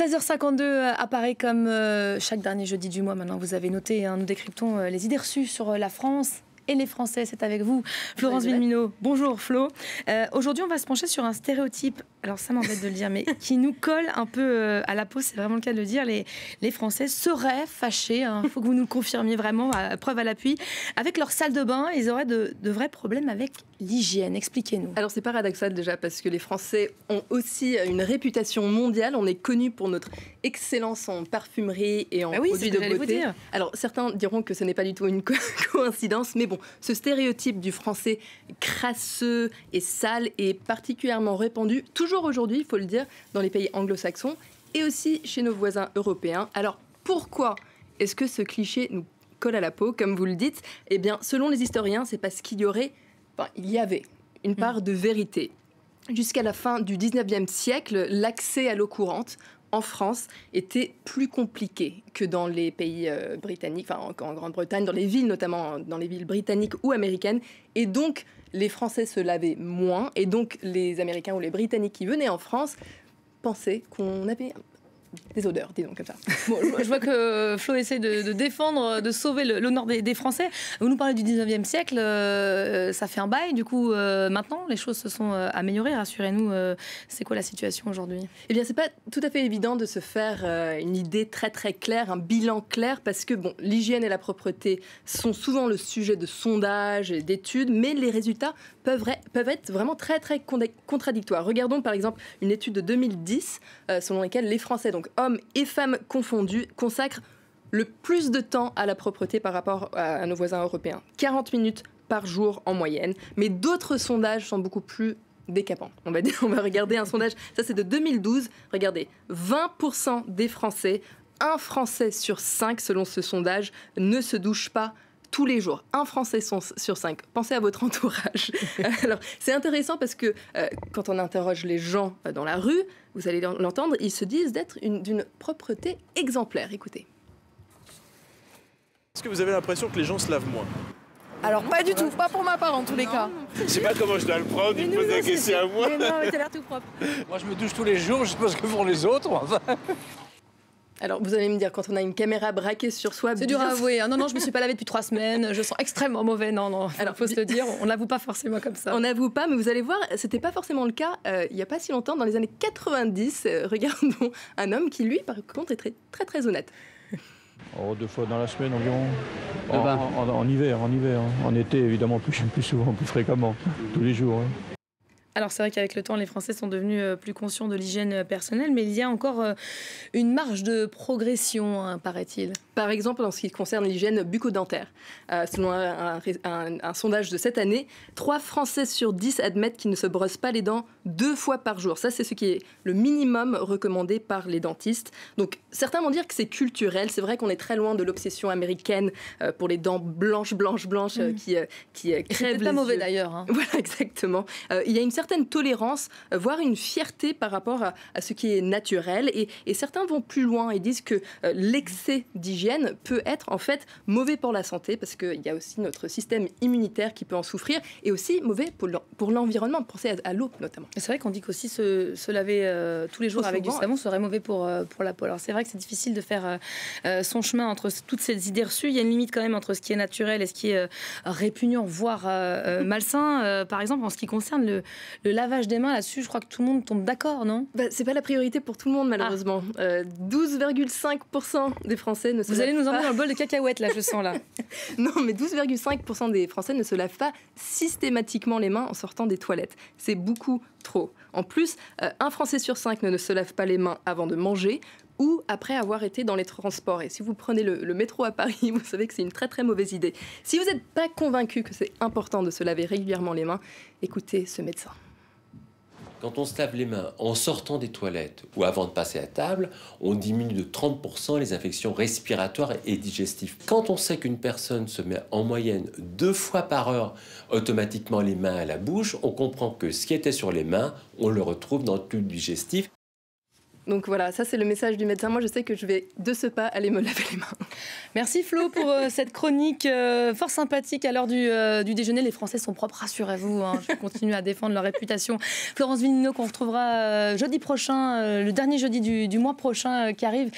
13h52 apparaît comme euh, chaque dernier jeudi du mois. Maintenant, vous avez noté, hein, nous décryptons euh, les idées reçues sur euh, la France et les Français. C'est avec vous, Florence Villemino. Bonjour Flo. Aujourd'hui, on va se pencher sur un stéréotype, alors ça m'embête de le dire, mais qui nous colle un peu à la peau, c'est vraiment le cas de le dire. Les, les Français seraient fâchés, il hein. faut que vous nous le confirmiez vraiment, à, preuve à l'appui, avec leur salle de bain. Ils auraient de, de vrais problèmes avec l'hygiène. Expliquez-nous. Alors c'est paradoxal déjà parce que les Français ont aussi une réputation mondiale. On est connu pour notre excellence en parfumerie et en bah produits de beauté. Alors certains diront que ce n'est pas du tout une coïncidence, mais bon, ce stéréotype du Français crasseux et sale est particulièrement répandu, toujours aujourd'hui, il faut le dire, dans les pays anglo-saxons et aussi chez nos voisins européens. Alors pourquoi est-ce que ce cliché nous colle à la peau, comme vous le dites? Eh bien, selon les historiens, c'est parce qu'il y aurait il y avait une part mm. de vérité. Jusqu'à la fin du 19e siècle, l'accès à l'eau courante en France était plus compliqué que dans les pays euh, britanniques, enfin en, Grande-Bretagne, dans les villes notamment, dans les villes britanniques ou américaines. Et donc, les Français se lavaient moins. Et donc, les Américains ou les Britanniques qui venaient en France pensaient qu'on avait des odeurs, disons comme ça. Bon, je, vois que Flo essaie de, défendre, de sauver l'honneur des, Français. Vous nous parlez du 19e siècle, euh, ça fait un bail, du coup, euh, maintenant, les choses se sont euh, améliorées. Rassurez-nous, c'est quoi la situation aujourd'hui? Eh bien, c'est pas tout à fait évident de se faire une idée très très claire, un bilan clair, parce que bon, l'hygiène et la propreté sont souvent le sujet de sondages et d'études, mais les résultats peuvent, peuvent être vraiment très très contradictoires. Regardons par exemple une étude de 2010 selon laquelle les Français, donc hommes et femmes confondus, consacrent le plus de temps à la propreté par rapport à, nos voisins européens. 40 minutes par jour en moyenne. Mais d'autres sondages sont beaucoup plus décapants. On va, on va regarder un sondage, ça c'est de 2012. Regardez, 20% des Français, un Français sur cinq selon ce sondage, ne se douche pas tous les jours, un Français sur cinq. Pensez à votre entourage. Alors, c'est intéressant parce que euh, quand on interroge les gens euh, dans la rue, vous allez l'entendre, ils se disent d'être d'une propreté exemplaire. Écoutez. Est-ce que vous avez l'impression que les gens se lavent moins? Alors pas du tout, pas pour ma part en tous les cas. Je sais pas comment je dois le prendre, il me pose la question à moi. Mais non, mais t'as l'air tout propre. Moi je me douche tous les jours, je sais pas ce que font les autres. Alors, vous allez me dire, quand on a une caméra braquée sur soi... C'est dur à avouer. Hein. Non, non, je me suis pas lavée depuis trois semaines. Je sens extrêmement mauvais. Non, non, alors faut se le dire. On n'avoue pas forcément comme ça. On n'avoue pas, mais vous allez voir, c'était pas forcément le cas euh, il n'y a pas si longtemps. Dans les années 90, euh, regardons un homme qui, lui, par contre, est très, très, très honnête. Oh, deux fois dans la semaine environ. En, hiver, en hiver. Hein. En été, évidemment, plus, plus souvent, plus fréquemment, tous les jours. Hein. Alors c'est vrai qu'avec le temps, les Français sont devenus euh, plus conscients de l'hygiène euh, personnelle, mais il y a encore euh, une marge de progression, hein, paraît-il. Par exemple, en ce qui concerne l'hygiène bucco-dentaire. selon un, sondage de cette année, 3 Français sur 10 admettent qu'ils ne se brossent pas les dents deux fois par jour. Ça, c'est ce qui est le minimum recommandé par les dentistes. Donc certains vont dire que c'est culturel. C'est vrai qu'on est très loin de l'obsession américaine pour les dents blanches, blanches, blanches mm. qui, qui crèvent les pas mauvais d'ailleurs. Hein. Voilà, exactement. il y a une certaine tolérance, euh, voire une fierté par rapport à, ce qui est naturel. Et, certains vont plus loin et disent que euh, l'excès d'hygiène peut être en fait mauvais pour la santé parce qu'il y a aussi notre système immunitaire qui peut en souffrir et aussi mauvais pour l'environnement. Pensez à, l'eau notamment. C'est vrai qu'on dit qu'aussi se, se laver euh, tous les jours avec du savon serait mauvais pour, pour la peau. Alors c'est vrai que c'est difficile de faire son chemin entre toutes ces idées reçues. Il y a une limite quand même entre ce qui est naturel et ce qui est répugnant, voire malsain. par exemple, en ce qui concerne le, le lavage des mains là-dessus, je crois que tout le monde tombe d'accord, non? Bah, C'est pas la priorité pour tout le monde, malheureusement. 12,5% ah. euh, des Français ne se Vous allez nous emmener dans le bol de cacahuètes, là, je sens, là. non, mais 12,5% des Français ne se lavent pas systématiquement les mains en sortant des toilettes. C'est beaucoup trop. En plus, euh, un Français sur cinq ne, ne se lave pas les mains avant de manger ou après avoir été dans les transports. Et si vous prenez le, métro à Paris, vous savez que c'est une très très mauvaise idée. Si vous n'êtes pas convaincu que c'est important de se laver régulièrement les mains, écoutez ce médecin. Quand on se lave les mains en sortant des toilettes ou avant de passer à table, on diminue de 30% les infections respiratoires et digestives. Quand on sait qu'une personne se met en moyenne deux fois par heure automatiquement les mains à la bouche, on comprend que ce qui était sur les mains, on le retrouve dans le tube digestif. Donc voilà, ça c'est le message du médecin. Moi je sais que je vais de ce pas aller me laver les mains. Merci Flo pour euh, cette chronique euh, fort sympathique à l'heure du, euh, du, déjeuner. Les Français sont propres, rassurez-vous. Hein, je continue à défendre leur réputation. Florence Vinino qu'on retrouvera jeudi prochain, le dernier jeudi du mois prochain qui arrive.